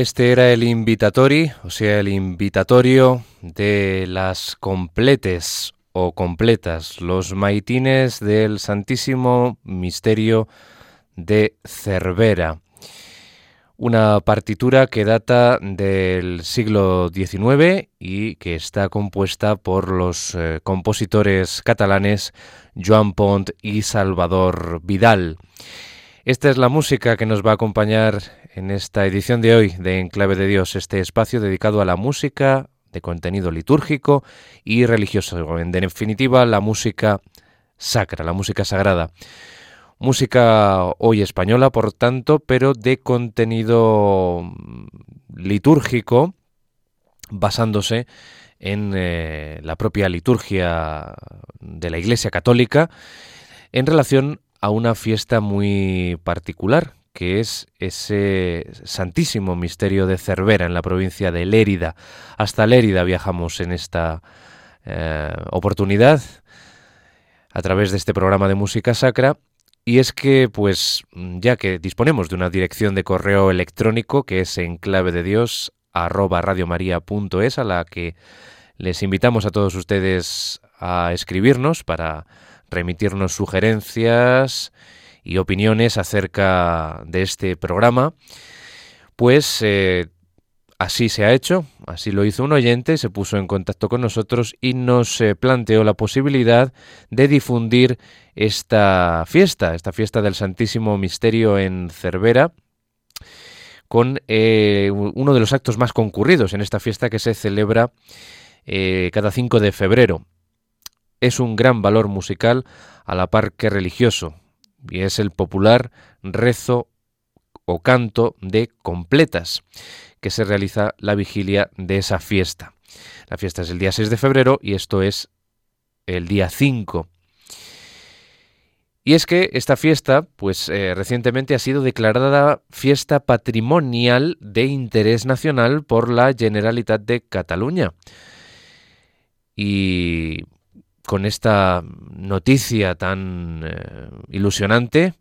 Este era el invitatori, o sea, el invitatorio de las completes o completas, los maitines del Santísimo Misterio de Cervera. Una partitura que data del siglo XIX y que está compuesta por los eh, compositores catalanes Joan Pont y Salvador Vidal. Esta es la música que nos va a acompañar en esta edición de hoy de Enclave de Dios, este espacio dedicado a la música de contenido litúrgico y religioso. En definitiva, la música sacra, la música sagrada. Música hoy española, por tanto, pero de contenido litúrgico, basándose en eh, la propia liturgia de la Iglesia Católica, en relación a una fiesta muy particular, que es ese santísimo misterio de Cervera en la provincia de Lérida. Hasta Lérida viajamos en esta eh, oportunidad a través de este programa de música sacra. Y es que, pues, ya que disponemos de una dirección de correo electrónico que es en clave de Dios arroba radiomaria.es a la que les invitamos a todos ustedes a escribirnos para remitirnos sugerencias y opiniones acerca de este programa, pues eh, así se ha hecho, así lo hizo un oyente, se puso en contacto con nosotros y nos eh, planteó la posibilidad de difundir esta fiesta, esta fiesta del Santísimo Misterio en Cervera, con eh, uno de los actos más concurridos en esta fiesta que se celebra cada 5 de febrero. Es un gran valor musical a la par que religioso y es el popular rezo o canto de completas que se realiza la vigilia de esa fiesta. La fiesta es el día 6 de febrero y esto es el día 5. Y es que esta fiesta, pues eh, recientemente ha sido declarada fiesta patrimonial de interés nacional por la Generalitat de Cataluña. Y con esta noticia tan eh, ilusionante,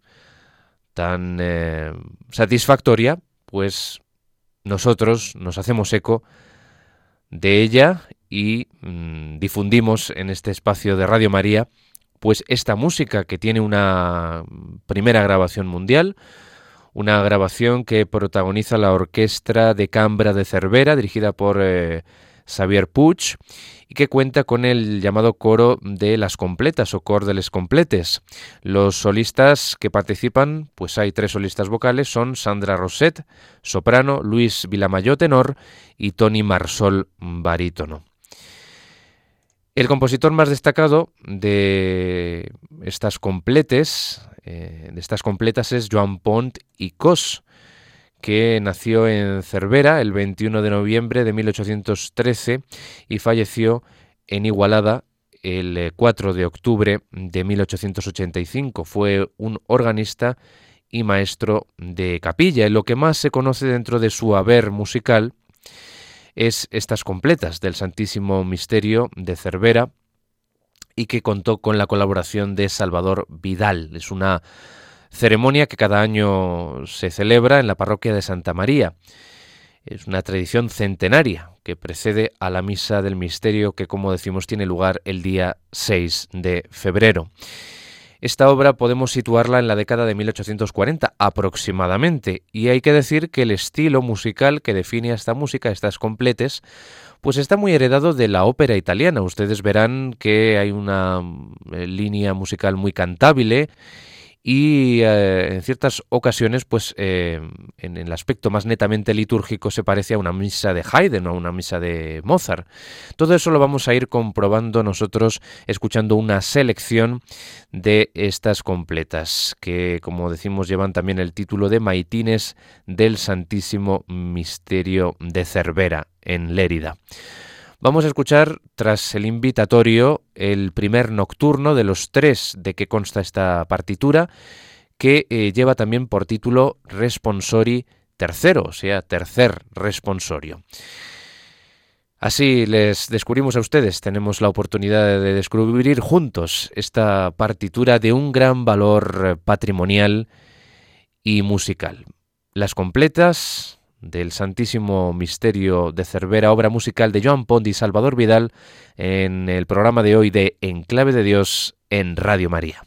tan eh, satisfactoria, pues nosotros nos hacemos eco de ella y mm, difundimos en este espacio de Radio María pues esta música que tiene una primera grabación mundial, una grabación que protagoniza la Orquesta de Cambra de Cervera, dirigida por eh, Xavier Puig, y que cuenta con el llamado coro de las completas o cor de les completes. Los solistas que participan, pues hay tres solistas vocales, son Sandra Roset, soprano, Luis Vilamayo, tenor, y Tony Marsol, barítono. El compositor más destacado de estas completes, eh, de estas completas es Joan Pont y Cos, que nació en Cervera el 21 de noviembre de 1813 y falleció en Igualada el 4 eh, de octubre de 1885. Fue un organista y maestro de capilla. Lo que más se conoce dentro de su haber musical es estas completas del Santísimo Misterio de Cervera y que contó con la colaboración de Salvador Vidal. Es una ceremonia que cada año se celebra en la parroquia de Santa María. Es una tradición centenaria que precede a la misa del misterio que, como decimos, tiene lugar el día 6 de febrero. Esta obra podemos situarla en la década de 1840 aproximadamente, y hay que decir que el estilo musical que define a esta música, estas completes, pues está muy heredado de la ópera italiana. Ustedes verán que hay una eh, línea musical muy cantable y eh, en ciertas ocasiones, pues eh, en, el aspecto más netamente litúrgico se parece a una misa de Haydn o a una misa de Mozart. Todo eso lo vamos a ir comprobando nosotros escuchando una selección de estas completas, que como decimos llevan también el título de Maitines del Santísimo Misterio de Cervera en Lérida. Vamos a escuchar, tras el invitatorio, el primer nocturno de los tres de que consta esta partitura, que eh, lleva también por título Responsori tercero, o sea, tercer responsorio. Así les descubrimos a ustedes, tenemos la oportunidad de descubrir juntos esta partitura de un gran valor patrimonial y musical. Las completas, del Santísimo Misterio de Cervera, obra musical de Joan Pont y Salvador Vidal, en el programa de hoy de Enclave de Dios en Radio María.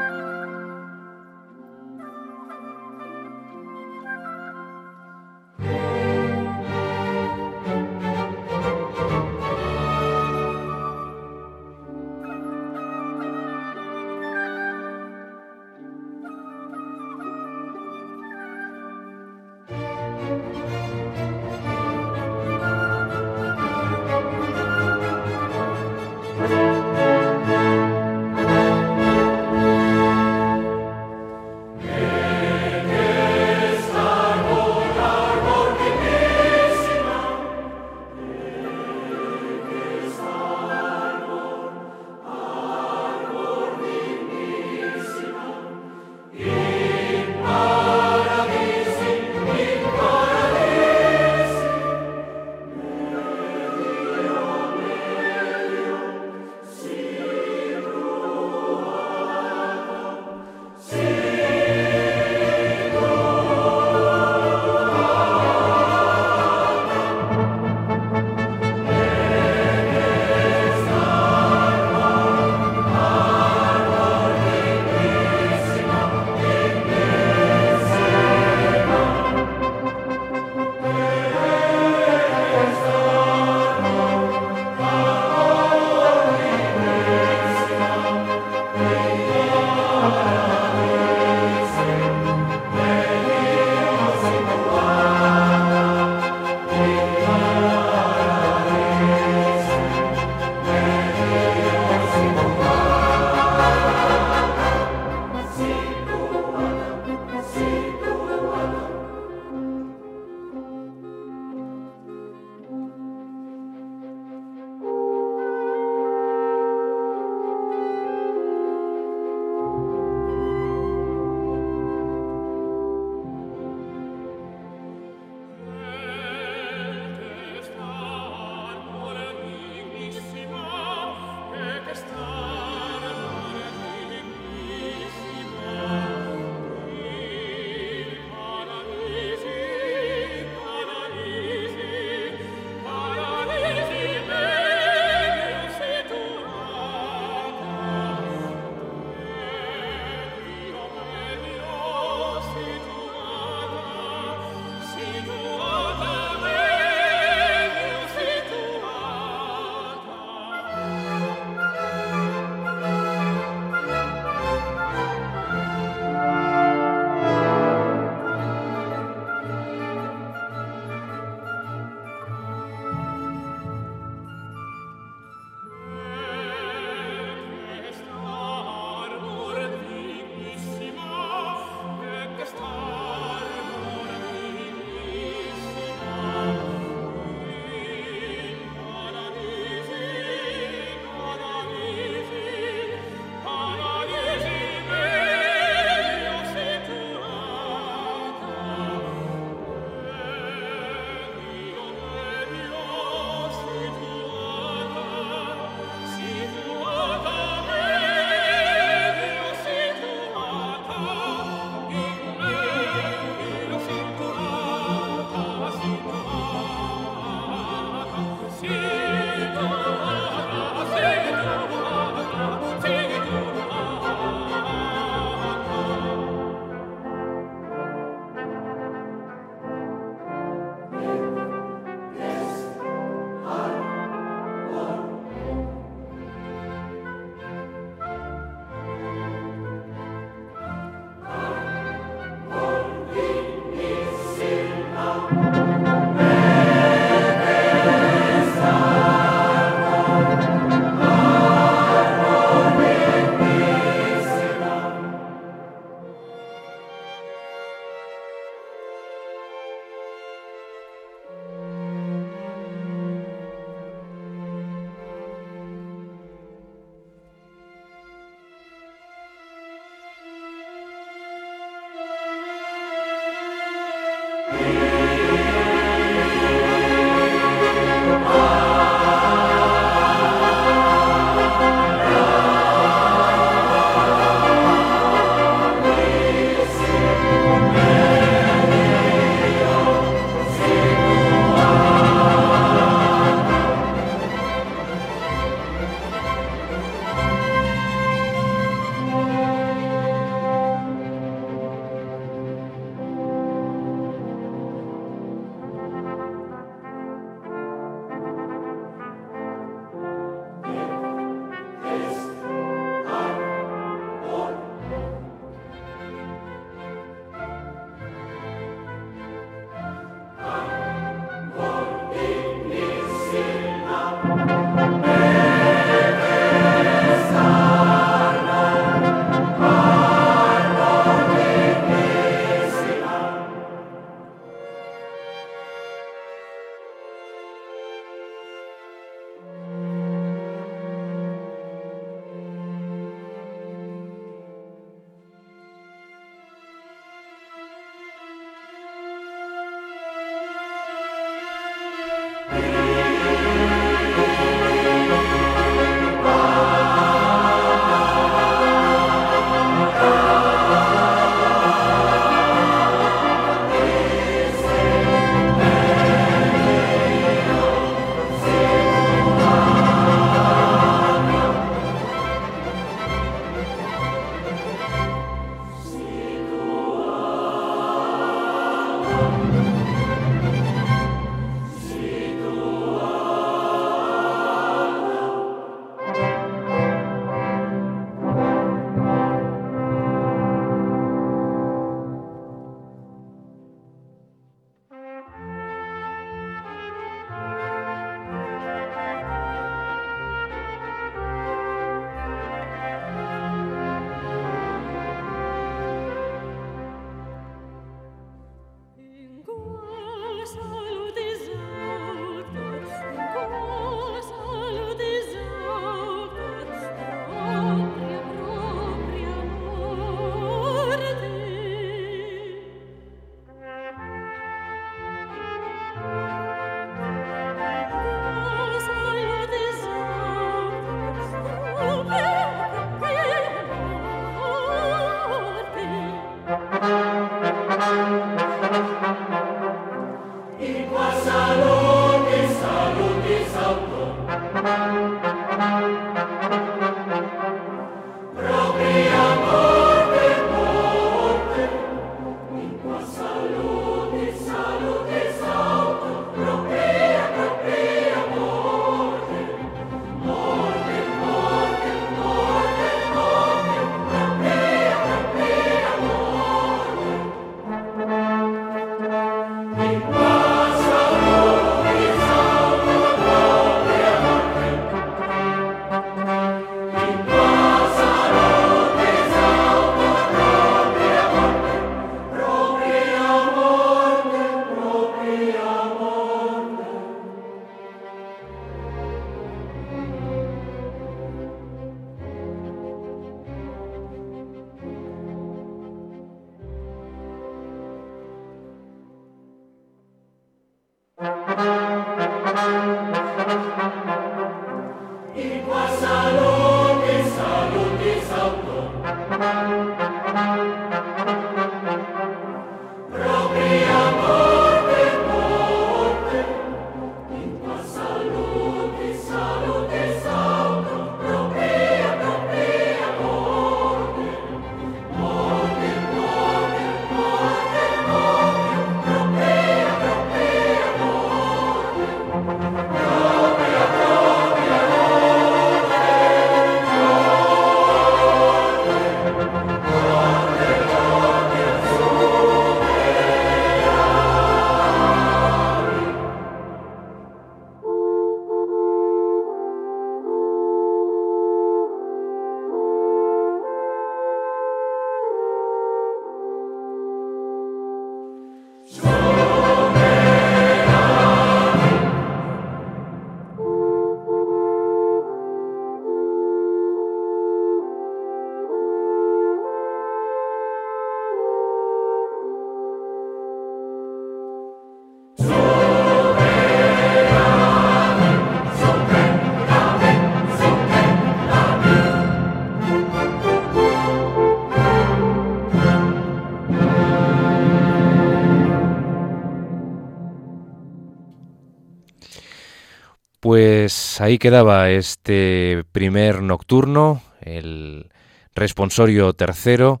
Pues ahí quedaba este primer nocturno, el responsorio tercero,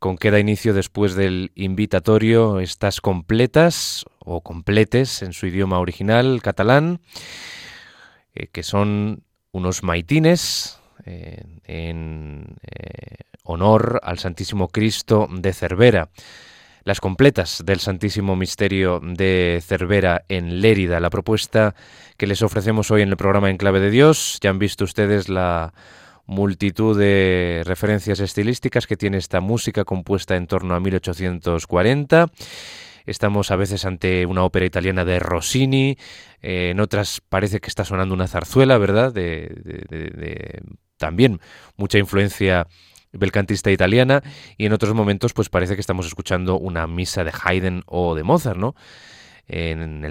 con que da inicio después del invitatorio estas completas o completes en su idioma original catalán, eh, que son unos maitines eh, en eh, honor al Santísimo Cristo de Cervera las completas del Santísimo Misterio de Cervera en Lérida. La propuesta que les ofrecemos hoy en el programa En Clave de Dios, ya han visto ustedes la multitud de referencias estilísticas que tiene esta música compuesta en torno a 1840. Estamos a veces ante una ópera italiana de Rossini, eh, en otras parece que está sonando una zarzuela, ¿verdad? de también mucha influencia belcantista italiana y en otros momentos pues parece que estamos escuchando una misa de Haydn o de Mozart, ¿no? En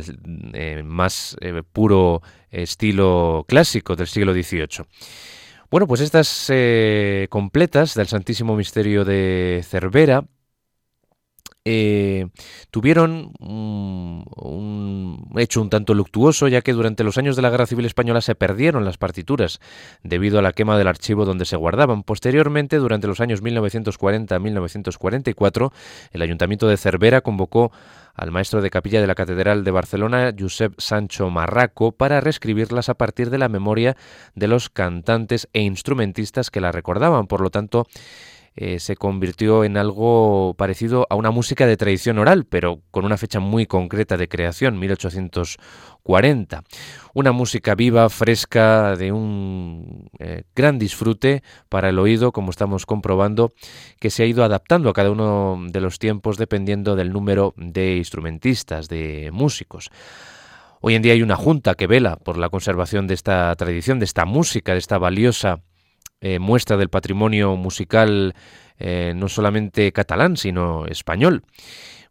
el más eh, puro estilo clásico del siglo XVIII. Bueno, pues estas eh, completas del Santísimo Misterio de Cervera eh, tuvieron un, hecho un tanto luctuoso, ya que durante los años de la Guerra Civil Española se perdieron las partituras debido a la quema del archivo donde se guardaban. Posteriormente, durante los años 1940-1944, el Ayuntamiento de Cervera convocó al maestro de capilla de la Catedral de Barcelona, Josep Sancho Marraco, para reescribirlas a partir de la memoria de los cantantes e instrumentistas que la recordaban. Por lo tanto, eh, se convirtió en algo parecido a una música de tradición oral, pero con una fecha muy concreta de creación, 1840. Una música viva, fresca, de un eh, gran disfrute para el oído, como estamos comprobando, que se ha ido adaptando a cada uno de los tiempos dependiendo del número de instrumentistas, de músicos. Hoy en día hay una junta que vela por la conservación de esta tradición, de esta música, de esta valiosa eh, muestra del patrimonio musical eh, no solamente catalán, sino español.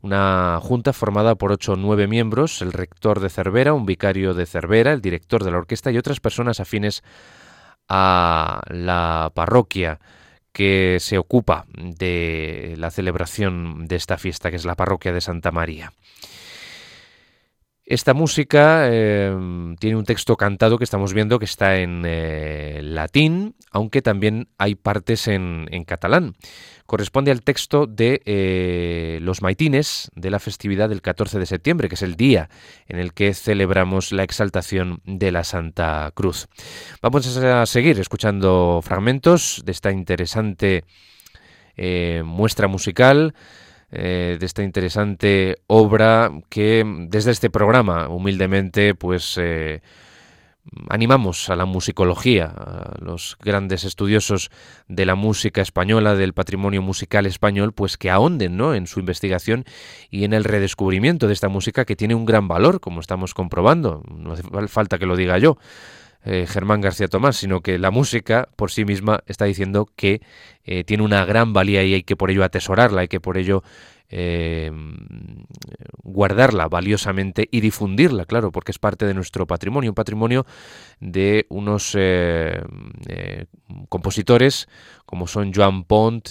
Una junta formada por ocho o nueve miembros, el rector de Cervera, un vicario de Cervera, el director de la orquesta y otras personas afines a la parroquia que se ocupa de la celebración de esta fiesta, que es la parroquia de Santa María. Esta música em, tiene un texto cantado que estamos viendo que está en eh, latín, aunque también hay partes en, catalán. Corresponde al texto de eh, los maitines de la festividad del 14 de septiembre, que es el día en el que celebramos la exaltación de la Santa Cruz. Vamos a seguir escuchando fragmentos de esta interesante eh, muestra musical eh, de esta interesante obra que desde este programa humildemente pues eh, animamos a la musicología, a los grandes estudiosos de la música española, del patrimonio musical español, pues que ahonden ¿no? en su investigación y en el redescubrimiento de esta música que tiene un gran valor, como estamos comprobando, no hace falta que lo diga yo. Eh, Germán García Tomás, sino que la música por sí misma está diciendo que eh, tiene una gran valía y hay que por ello atesorarla, hay que por ello eh, guardarla valiosamente y difundirla, claro, porque es parte de nuestro patrimonio, un patrimonio de unos compositores como son Joan Pont,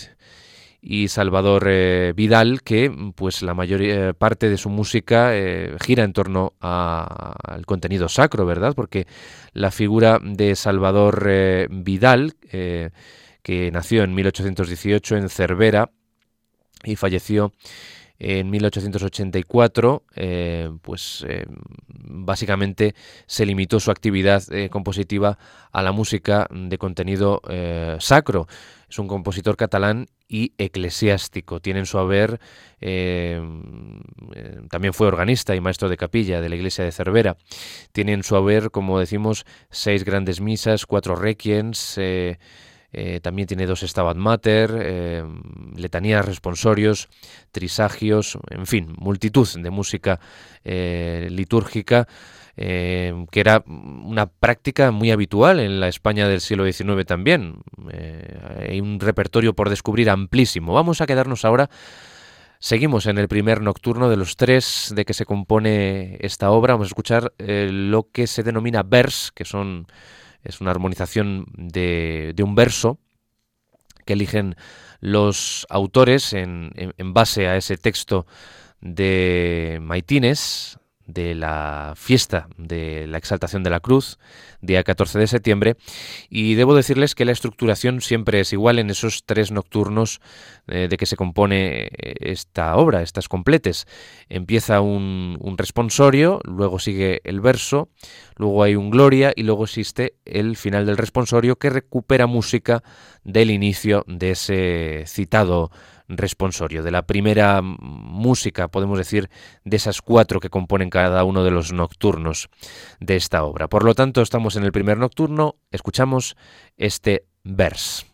y Salvador eh, Vidal, que pues la mayor eh, parte de su música eh, gira en torno al contenido sacro, ¿verdad? Porque la figura de Salvador Vidal, que nació en 1818 en Cervera y falleció en 1884, pues básicamente se limitó su actividad compositiva a la música de contenido sacro. Es un compositor catalán y eclesiástico. Tiene en su haber, eh, eh, también fue organista y maestro de capilla de la iglesia de Cervera. Tiene en su haber, como decimos, seis grandes misas, cuatro requiens, eh, también tiene dos Stabat Mater, letanías responsorios, trisagios, en fin, multitud de música litúrgica eh, que era una práctica muy habitual en la España del siglo XIX también. Eh, hay un repertorio por descubrir amplísimo. Vamos a quedarnos ahora Seguimos en el primer nocturno de los tres de que se compone esta obra. Vamos a escuchar eh, lo que se denomina vers, que son es una armonización de, un verso que eligen los autores en, en, base a ese texto de Maitines, de la fiesta de la exaltación de la cruz, día 14 de septiembre, y debo decirles que la estructuración siempre es igual en esos tres nocturnos eh, de que se compone eh, esta obra, estas completes. Empieza un, un responsorio, luego sigue el verso, luego hay un gloria y luego existe el final del responsorio que recupera música del inicio de ese citado responsorio, de la primera música, podemos decir, de esas cuatro que componen cada uno de los nocturnos de esta obra. Por lo tanto, estamos en el primer nocturno, escuchamos este vers.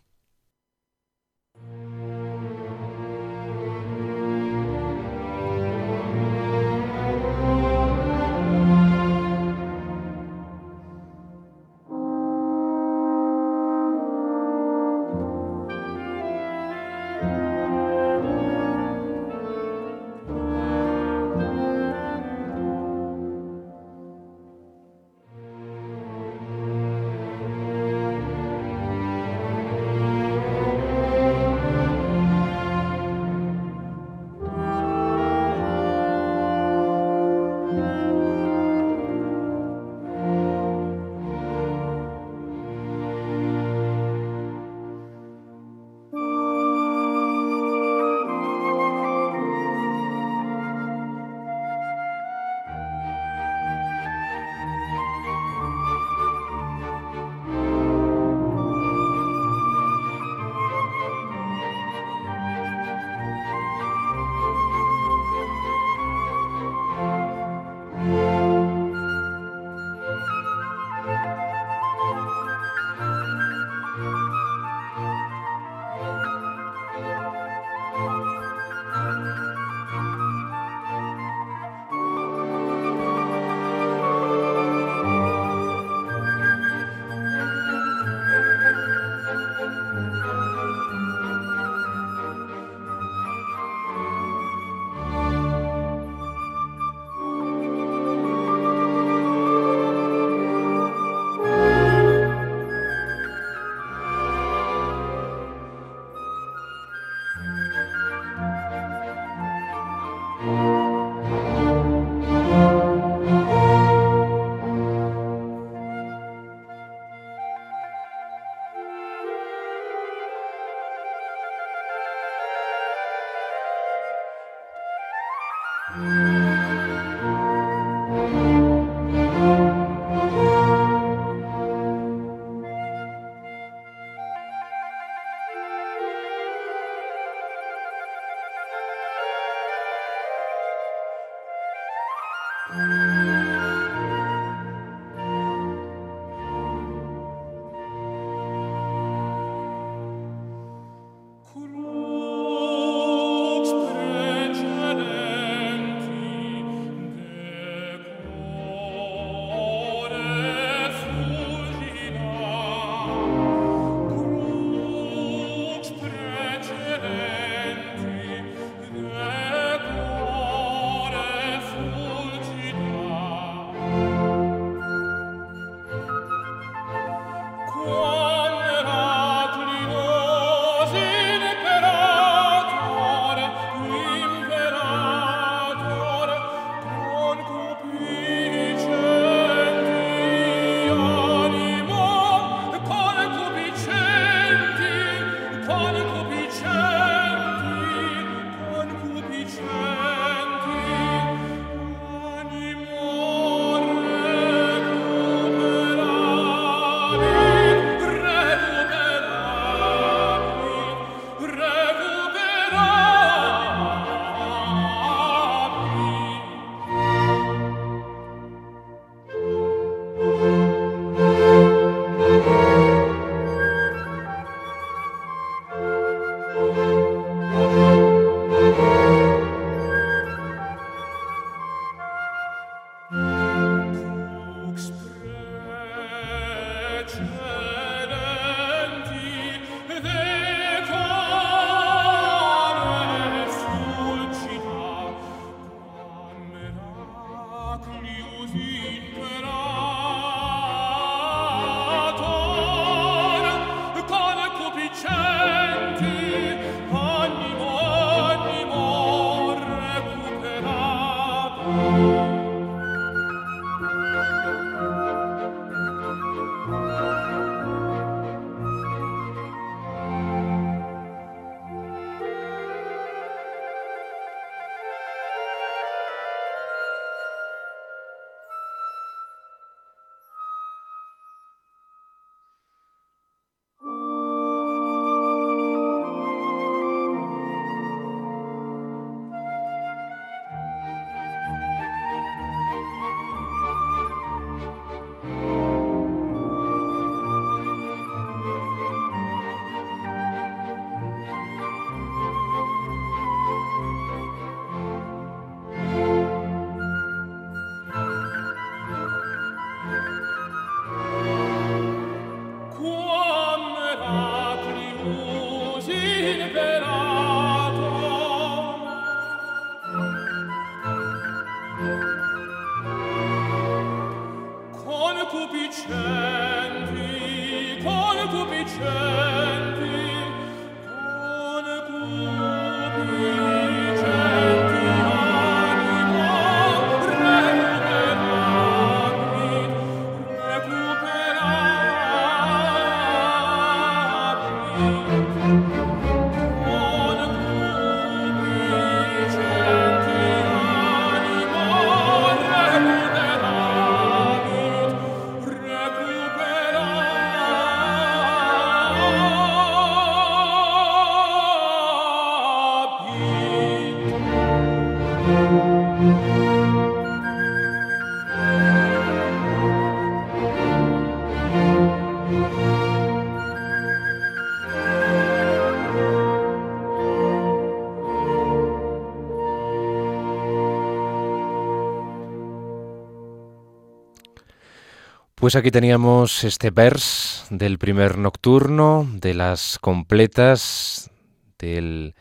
Pues aquí teníamos este vers del primer nocturno, de las completas, del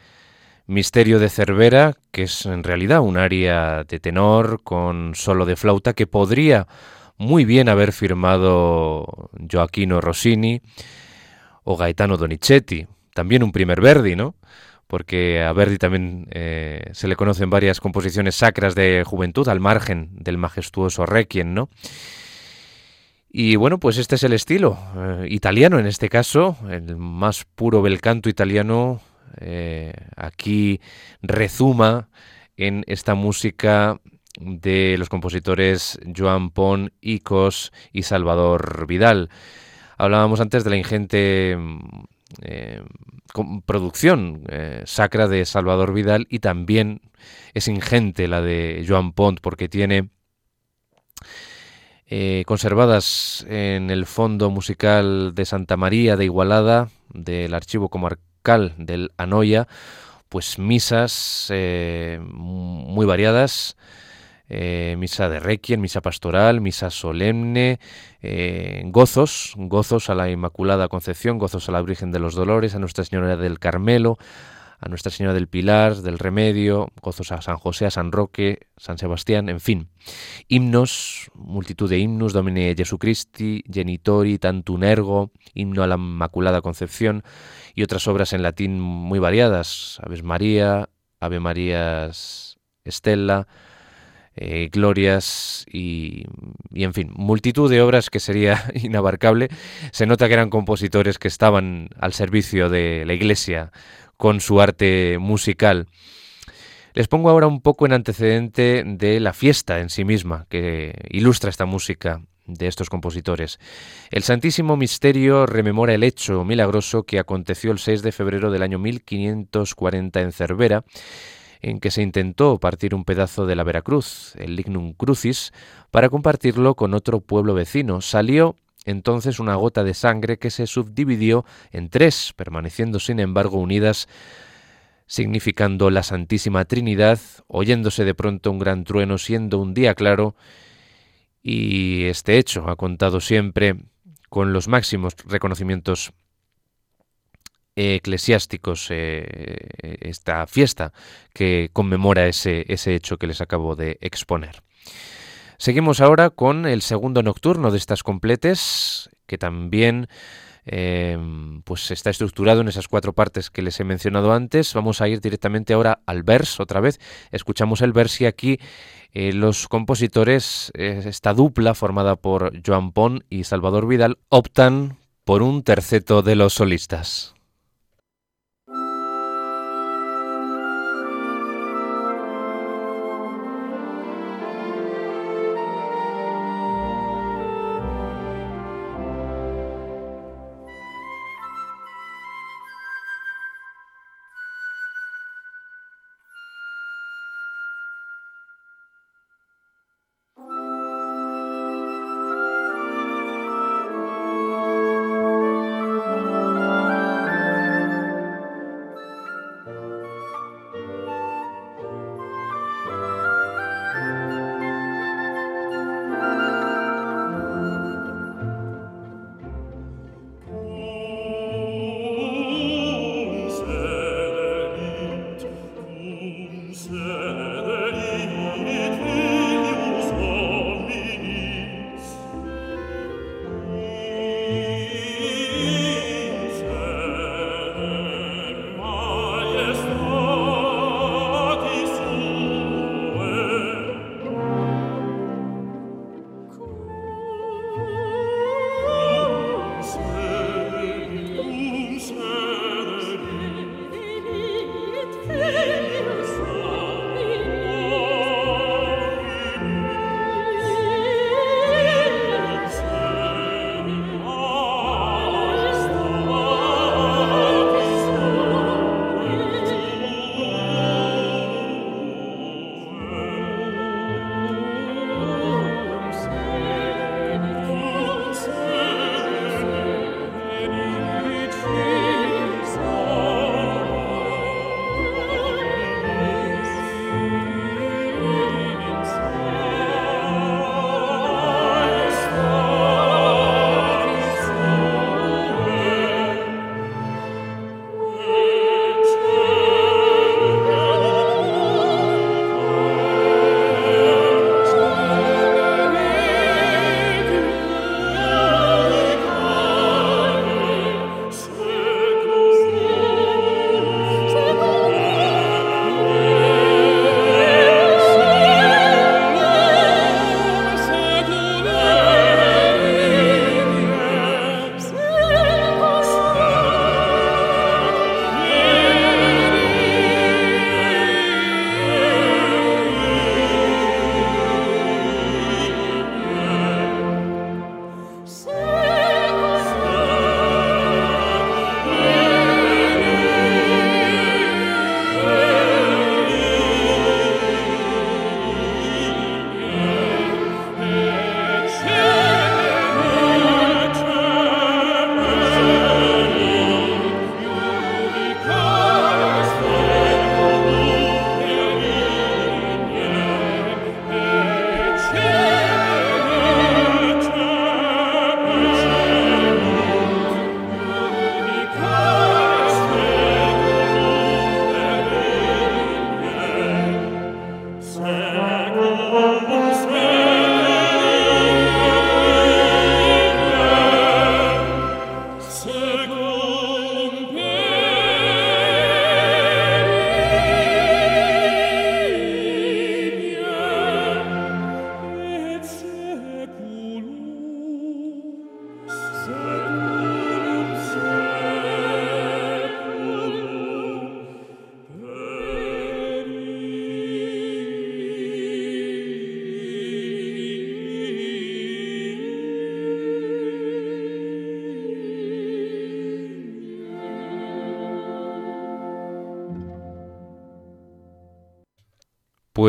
misterio de Cervera, que es en realidad un área de tenor con solo de flauta que podría muy bien haber firmado Joaquino Rossini o Gaetano Donizetti, también un primer Verdi, ¿no? Porque a Verdi también eh, se le conocen varias composiciones sacras de juventud al margen del majestuoso Requiem, ¿no? Y bueno, pues este es el estilo, eh, italiano en este caso, el más puro bel canto italiano, eh, aquí rezuma en esta música de los compositores Joan Pon, Icos y Salvador Vidal. Hablábamos antes de la ingente eh, producción sacra de Salvador Vidal y también es ingente la de Joan Pont porque tiene eh, conservadas en el Fondo Musical de Santa María de Igualada, del Archivo Comarcal del Anoya, pues misas eh, muy variadas, eh, misa de requiem, misa pastoral, misa solemne, gozos, gozos a la Inmaculada Concepción, gozos a la Virgen de los Dolores, a Nuestra Señora del Carmelo, a Nuestra Señora del Pilar, del Remedio, gozos a San José, a San Roque, San Sebastián, en fin. Himnos, multitud de himnos, Domine Jesucristi, Genitori, Tantum Ergo, himno a la Inmaculada Concepción y otras obras en latín muy variadas, Aves María, Ave Marías Estella, eh, glorias y, y, en fin, multitud de obras que sería inabarcable. Se nota que eran compositores que estaban al servicio de la Iglesia con su arte musical. Les pongo ahora un poco en antecedente de la fiesta en sí misma que ilustra esta música de estos compositores. El Santísimo Misterio rememora el hecho milagroso que aconteció el 6 de febrero del año 1540 en Cervera, en que se intentó partir un pedazo de la Veracruz, el Lignum Crucis, para compartirlo con otro pueblo vecino. Salió entonces una gota de sangre que se subdividió en tres, permaneciendo sin embargo unidas, significando la Santísima Trinidad, oyéndose de pronto un gran trueno siendo un día claro, y este hecho ha contado siempre con los máximos reconocimientos eclesiásticos eh, esta fiesta que conmemora ese, ese hecho que les acabo de exponer. Seguimos ahora con el segundo nocturno de estas completes, que también eh, pues está estructurado en esas cuatro partes que les he mencionado antes. Vamos a ir directamente ahora al vers otra vez. Escuchamos el vers y aquí eh, los compositores, eh, esta dupla formada por Joan Pon y Salvador Vidal, optan por un terceto de los solistas.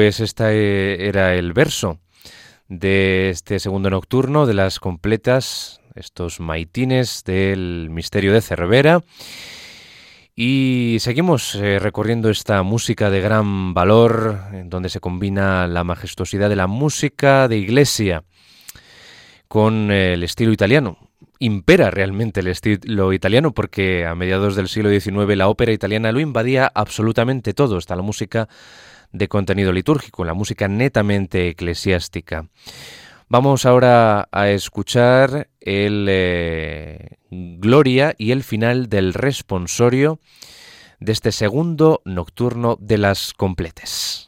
Pues este era el verso de este segundo nocturno de las completas, estos maitines del misterio de Cervera. Y seguimos eh, recorriendo esta música de gran valor, en donde se combina la majestuosidad de la música de iglesia con el estilo italiano. Impera realmente el estilo italiano porque a mediados del siglo XIX la ópera italiana lo invadía absolutamente todo, hasta la música de contenido litúrgico, la música netamente eclesiástica. Vamos ahora a escuchar el eh, Gloria y el final del responsorio de este segundo nocturno de las completes.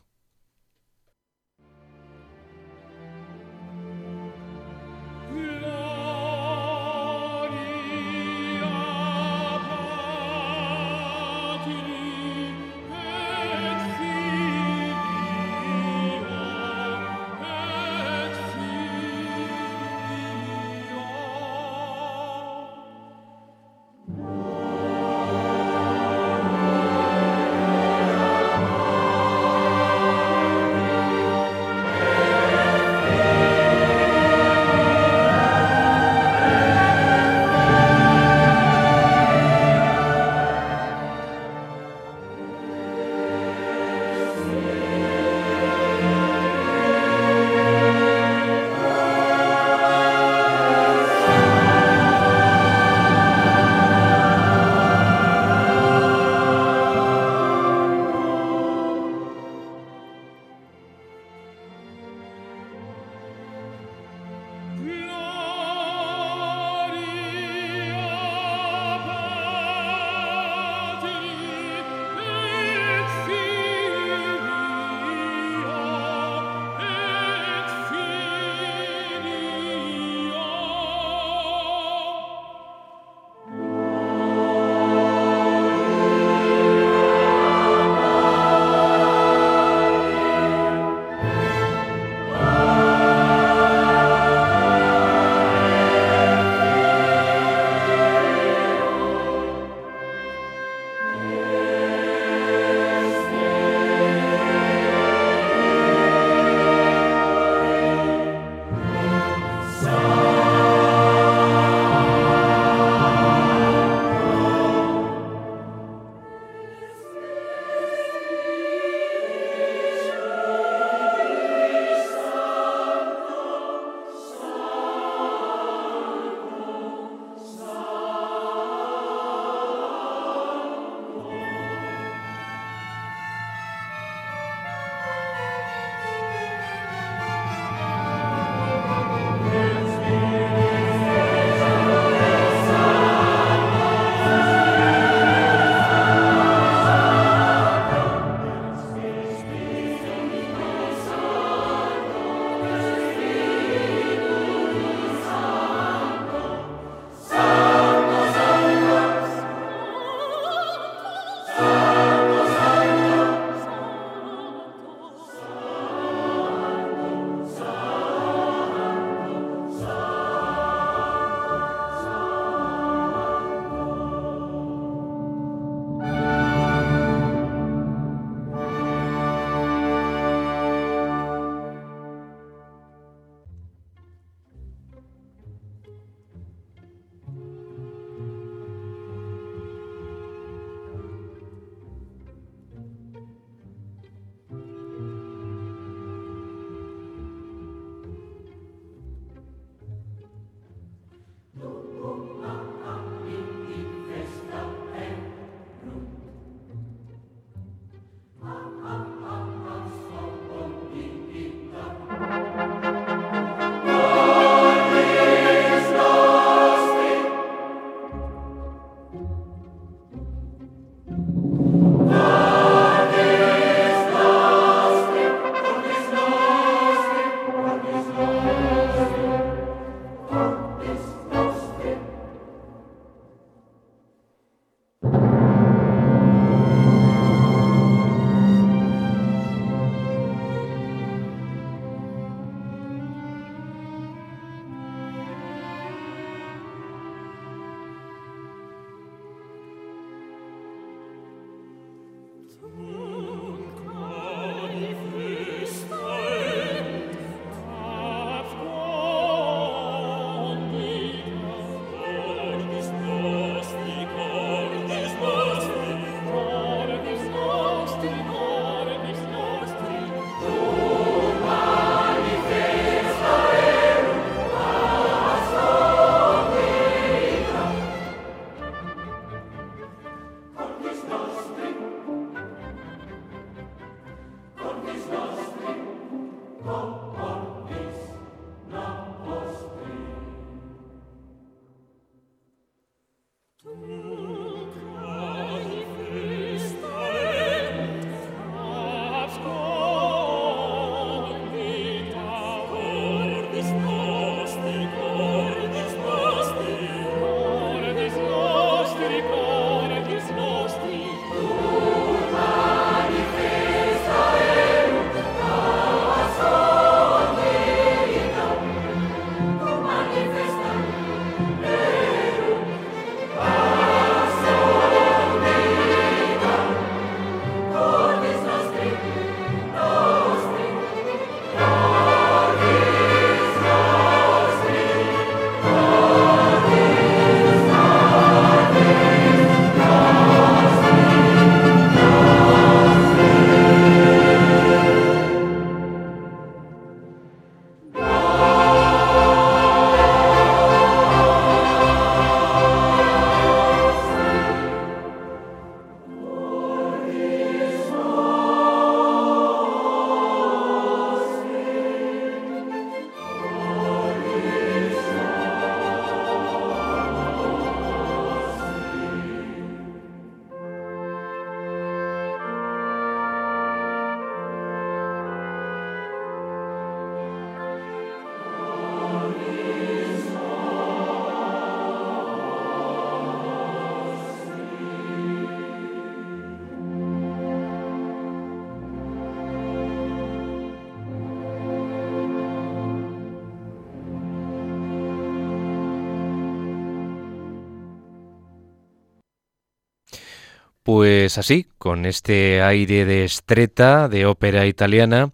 Pues así, con este aire de estreta, de ópera italiana,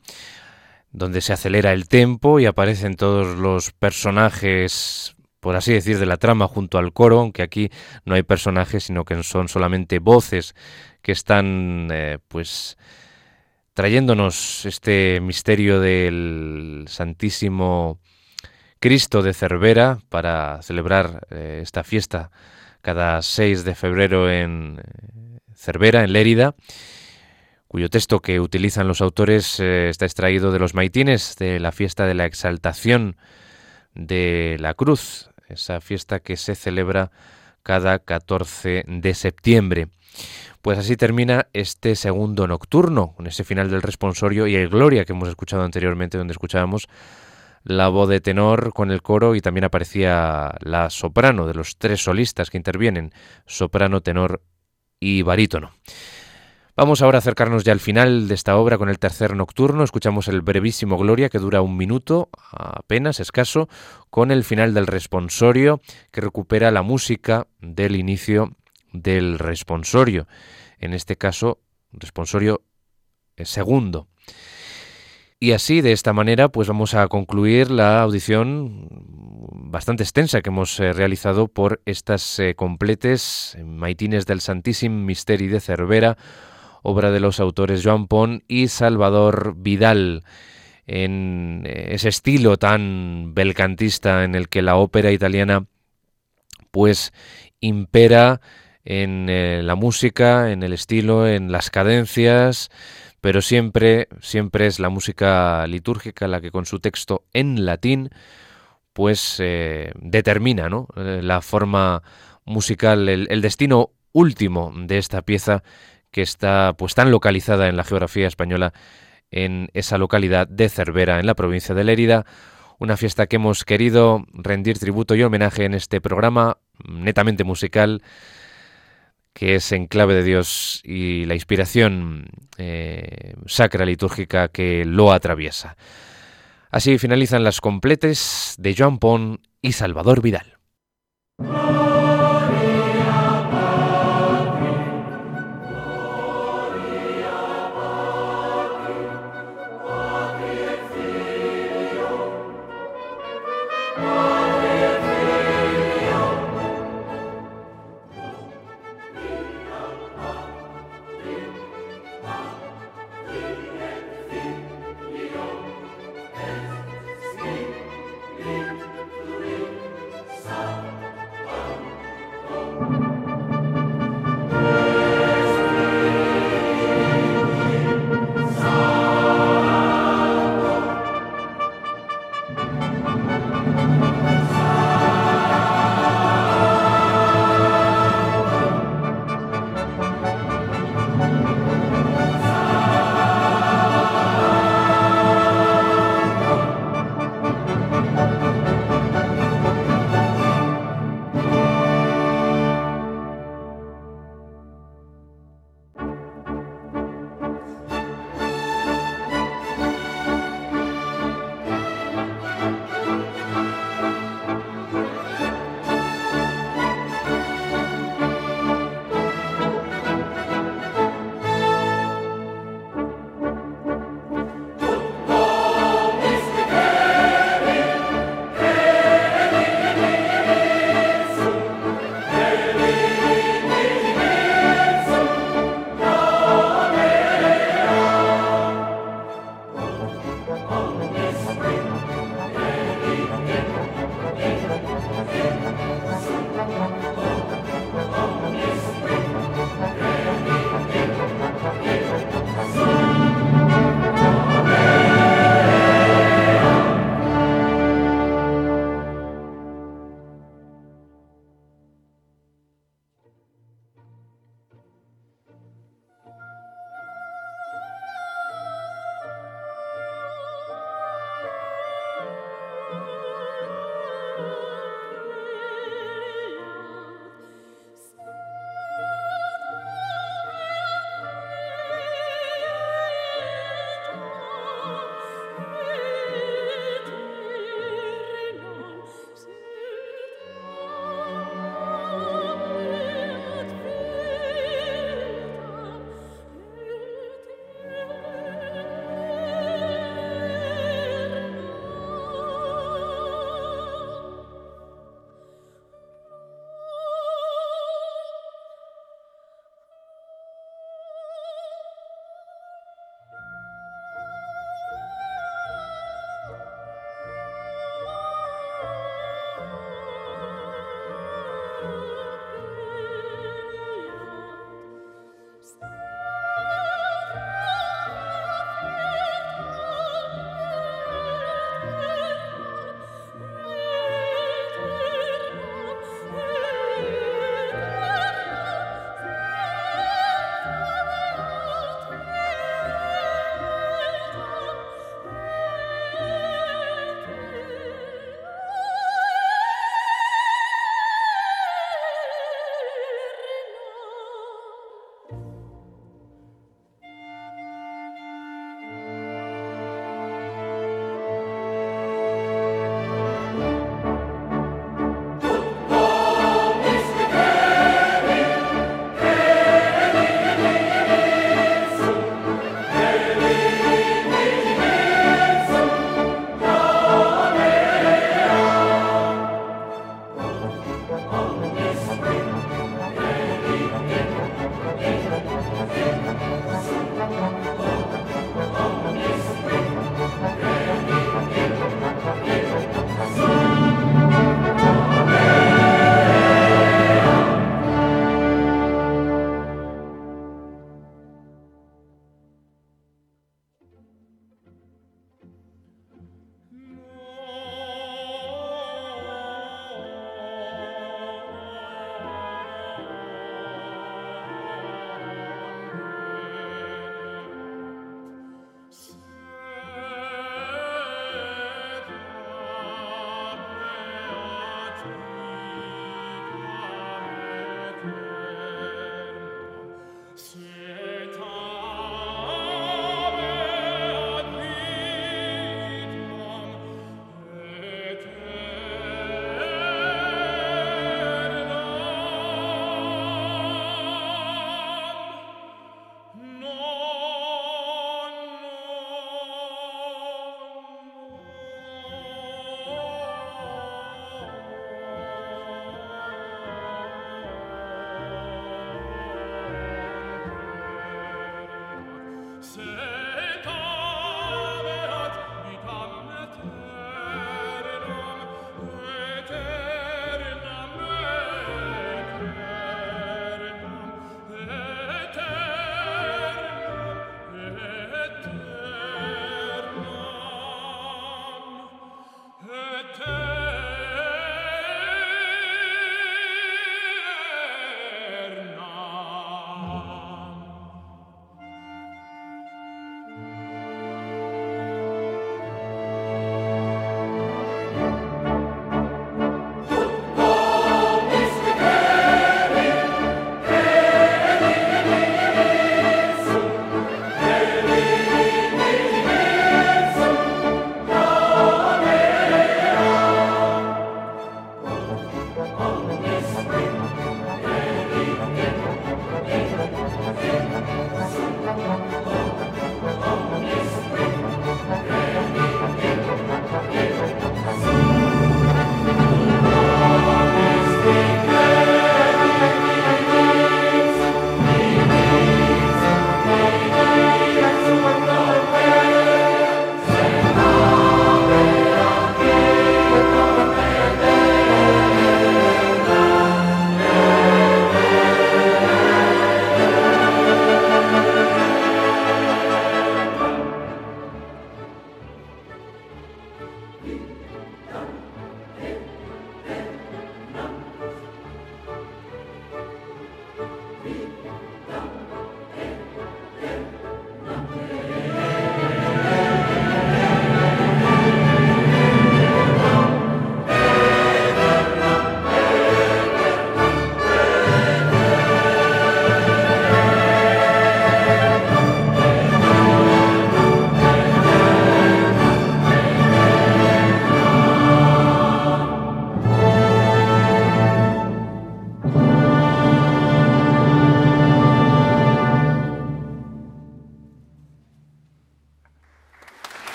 donde se acelera el tempo y aparecen todos los personajes, por así decir, de la trama junto al coro, aunque aquí no hay personajes, sino que son solamente voces que están, eh, pues, trayéndonos este misterio del Santísimo Cristo de Cervera para celebrar eh, esta fiesta cada 6 de febrero en Cervera, en Lérida, cuyo texto que utilizan los autores eh, está extraído de los maitines de la fiesta de la exaltación de la cruz, esa fiesta que se celebra cada 14 de septiembre. Pues así termina este segundo nocturno, con ese final del responsorio y el Gloria que hemos escuchado anteriormente, donde escuchábamos la voz de tenor con el coro y también aparecía la soprano de los tres solistas que intervienen, soprano, tenor y barítono. Vamos ahora a acercarnos ya al final de esta obra con el tercer nocturno. Escuchamos el brevísimo Gloria que dura un minuto, apenas escaso, con el final del responsorio que recupera la música del inicio del responsorio. En este caso, responsorio eh, segundo. Y así, de esta manera, pues vamos a concluir la audición bastante extensa que hemos eh, realizado por estas eh, completes maitines del Santísimo Misteri de Cervera, obra de los autores Joan Pon y Salvador Vidal, en eh, ese estilo tan belcantista en el que la ópera italiana pues impera en la música, en el estilo, en las cadencias, pero siempre, siempre es la música litúrgica la que con su texto en latín, pues eh, determina ¿no? Eh, la forma musical, el, destino último de esta pieza que está pues tan localizada en la geografía española en esa localidad de Cervera, en la provincia de Lérida, una fiesta que hemos querido rendir tributo y homenaje en este programa netamente musical que es en clave de Dios y la inspiración eh, sacra litúrgica que lo atraviesa. Así finalizan las completes de Joan Pon y Salvador Vidal.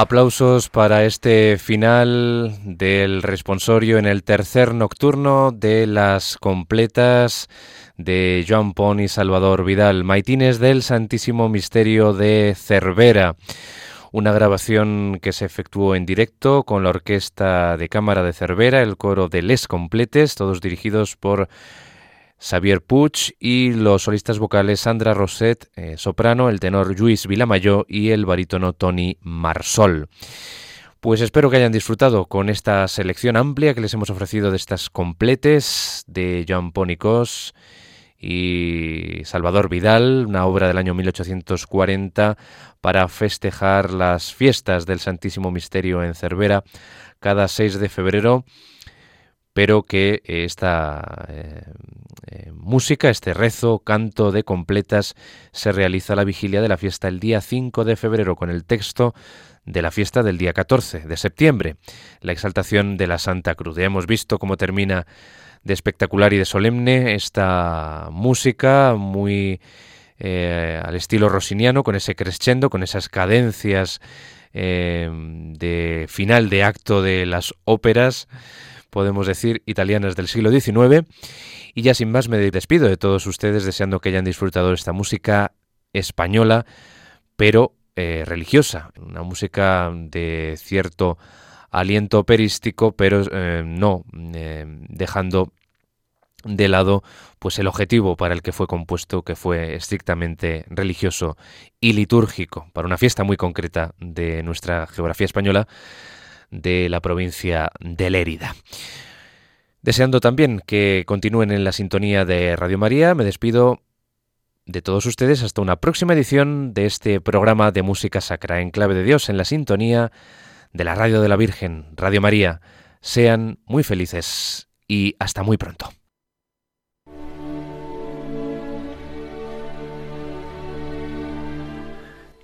Aplausos para este final del responsorio en el tercer nocturno de las completas de Joan Pon y Salvador Vidal, Maitines del Santísimo Misterio de Cervera. Una grabación que se efectuó en directo con la Orquesta de Cámara de Cervera, el coro de Les Completes, todos dirigidos por Xavier Puig y los solistas vocales Sandra Roset, eh, soprano, el tenor Luis Vilamayo y el barítono Tony Marsol. Pues espero que hayan disfrutado con esta selección amplia que les hemos ofrecido de estas completes de Joan Pónicos y Salvador Vidal, una obra del año 1840 para festejar las fiestas del Santísimo Misterio en Cervera cada 6 de febrero pero que esta eh, eh, música, este rezo, canto de completas, se realiza la vigilia de la fiesta el día 5 de febrero con el texto de la fiesta del día 14 de septiembre, la exaltación de la Santa Cruz. Ya hemos visto cómo termina de espectacular y de solemne esta música muy eh, al estilo rosiniano, con ese crescendo, con esas cadencias de final de acto de las óperas podemos decir, italianas del siglo XIX. Y ya sin más me despido de todos ustedes deseando que hayan disfrutado de esta música española, pero eh, religiosa, una música de cierto aliento operístico, pero eh, no eh, dejando de lado pues el objetivo para el que fue compuesto, que fue estrictamente religioso y litúrgico, para una fiesta muy concreta de nuestra geografía española, de la provincia de Lérida. Deseando también que continúen en la sintonía de Radio María, me despido de todos ustedes hasta una próxima edición de este programa de música sacra en clave de Dios en la sintonía de la Radio de la Virgen, Radio María. Sean muy felices y hasta muy pronto.